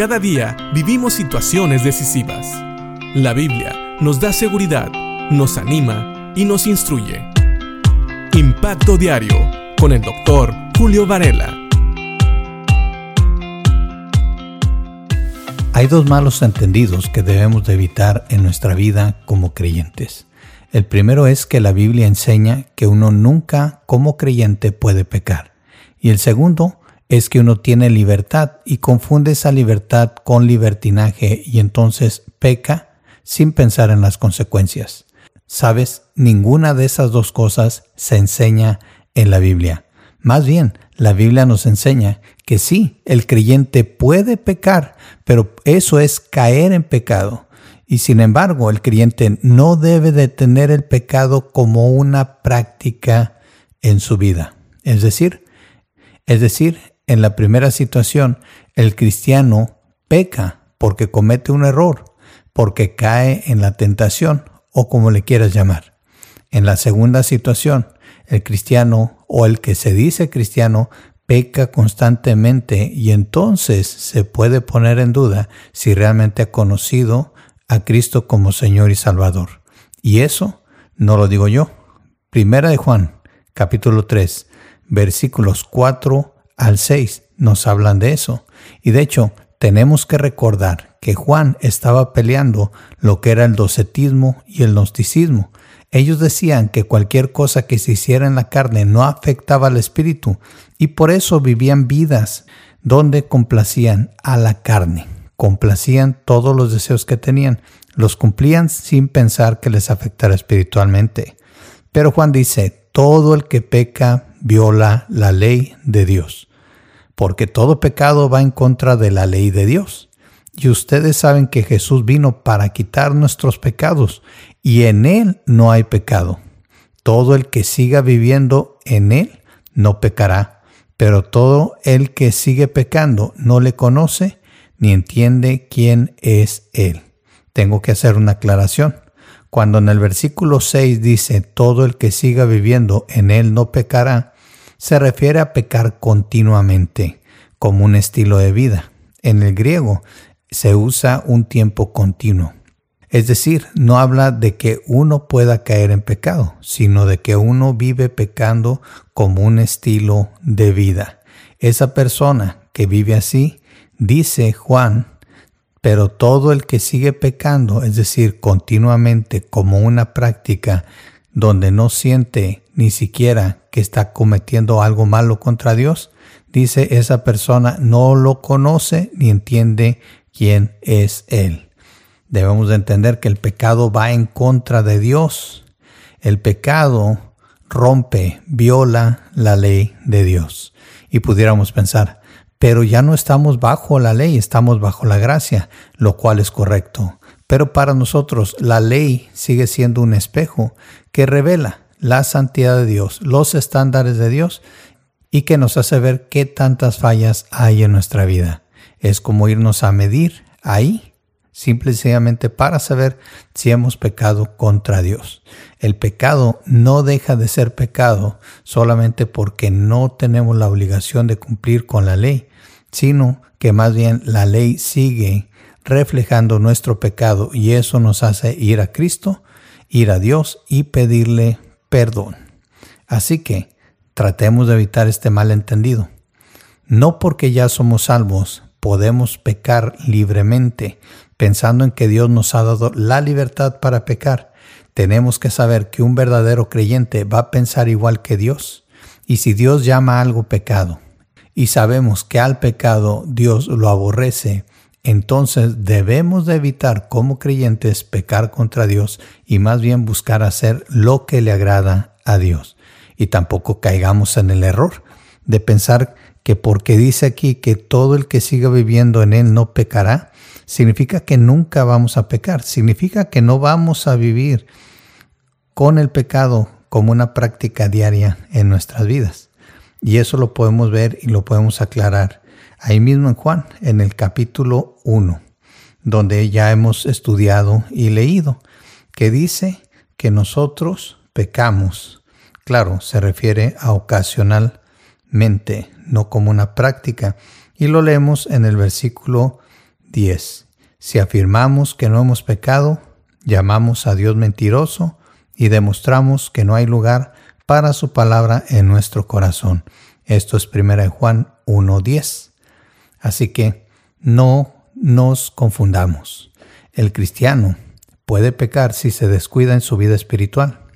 Cada día vivimos situaciones decisivas. La Biblia nos da seguridad, nos anima y nos instruye. Impacto Diario con el doctor Julio Varela. Hay dos malos entendidos que debemos de evitar en nuestra vida como creyentes. El primero es que la Biblia enseña que uno nunca como creyente puede pecar. Y el segundo es que uno tiene libertad y confunde esa libertad con libertinaje y entonces peca sin pensar en las consecuencias. Sabes, ninguna de esas dos cosas se enseña en la Biblia. Más bien, la Biblia nos enseña que sí, el creyente puede pecar, pero eso es caer en pecado. Y sin embargo, el creyente no debe de tener el pecado como una práctica en su vida. Es decir, es decir, en la primera situación, el cristiano peca porque comete un error, porque cae en la tentación o como le quieras llamar. En la segunda situación, el cristiano o el que se dice cristiano peca constantemente y entonces se puede poner en duda si realmente ha conocido a Cristo como Señor y Salvador. Y eso no lo digo yo. Primera de Juan, capítulo 3, versículos 4 al 6 nos hablan de eso. Y de hecho, tenemos que recordar que Juan estaba peleando lo que era el docetismo y el gnosticismo. Ellos decían que cualquier cosa que se hiciera en la carne no afectaba al espíritu y por eso vivían vidas donde complacían a la carne, complacían todos los deseos que tenían, los cumplían sin pensar que les afectara espiritualmente. Pero Juan dice, todo el que peca viola la ley de Dios porque todo pecado va en contra de la ley de Dios. Y ustedes saben que Jesús vino para quitar nuestros pecados, y en Él no hay pecado. Todo el que siga viviendo en Él no pecará, pero todo el que sigue pecando no le conoce ni entiende quién es Él. Tengo que hacer una aclaración. Cuando en el versículo 6 dice, todo el que siga viviendo en Él no pecará, se refiere a pecar continuamente, como un estilo de vida. En el griego se usa un tiempo continuo. Es decir, no habla de que uno pueda caer en pecado, sino de que uno vive pecando como un estilo de vida. Esa persona que vive así, dice Juan, pero todo el que sigue pecando, es decir, continuamente como una práctica donde no siente ni siquiera que está cometiendo algo malo contra Dios, dice esa persona no lo conoce ni entiende quién es Él. Debemos de entender que el pecado va en contra de Dios. El pecado rompe, viola la ley de Dios. Y pudiéramos pensar, pero ya no estamos bajo la ley, estamos bajo la gracia, lo cual es correcto. Pero para nosotros la ley sigue siendo un espejo que revela la santidad de Dios, los estándares de Dios y que nos hace ver qué tantas fallas hay en nuestra vida. Es como irnos a medir ahí, simplemente para saber si hemos pecado contra Dios. El pecado no deja de ser pecado solamente porque no tenemos la obligación de cumplir con la ley, sino que más bien la ley sigue reflejando nuestro pecado y eso nos hace ir a Cristo, ir a Dios y pedirle perdón. Así que tratemos de evitar este malentendido. No porque ya somos salvos podemos pecar libremente, pensando en que Dios nos ha dado la libertad para pecar. Tenemos que saber que un verdadero creyente va a pensar igual que Dios. Y si Dios llama algo pecado, y sabemos que al pecado Dios lo aborrece, entonces debemos de evitar como creyentes pecar contra Dios y más bien buscar hacer lo que le agrada a Dios. Y tampoco caigamos en el error de pensar que porque dice aquí que todo el que siga viviendo en él no pecará, significa que nunca vamos a pecar, significa que no vamos a vivir con el pecado como una práctica diaria en nuestras vidas. Y eso lo podemos ver y lo podemos aclarar ahí mismo en Juan, en el capítulo 1, donde ya hemos estudiado y leído, que dice que nosotros pecamos. Claro, se refiere a ocasionalmente, no como una práctica. Y lo leemos en el versículo 10. Si afirmamos que no hemos pecado, llamamos a Dios mentiroso y demostramos que no hay lugar para su palabra en nuestro corazón. Esto es 1 Juan 1.10. Así que no nos confundamos. El cristiano puede pecar si se descuida en su vida espiritual,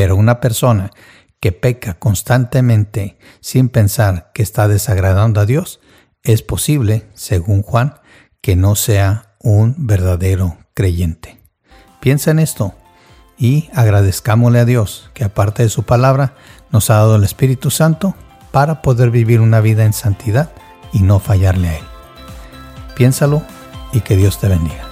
pero una persona que peca constantemente sin pensar que está desagradando a Dios, es posible, según Juan, que no sea un verdadero creyente. Piensa en esto y agradezcámosle a Dios que aparte de su palabra nos ha dado el Espíritu Santo para poder vivir una vida en santidad y no fallarle a Él. Piénsalo y que Dios te bendiga.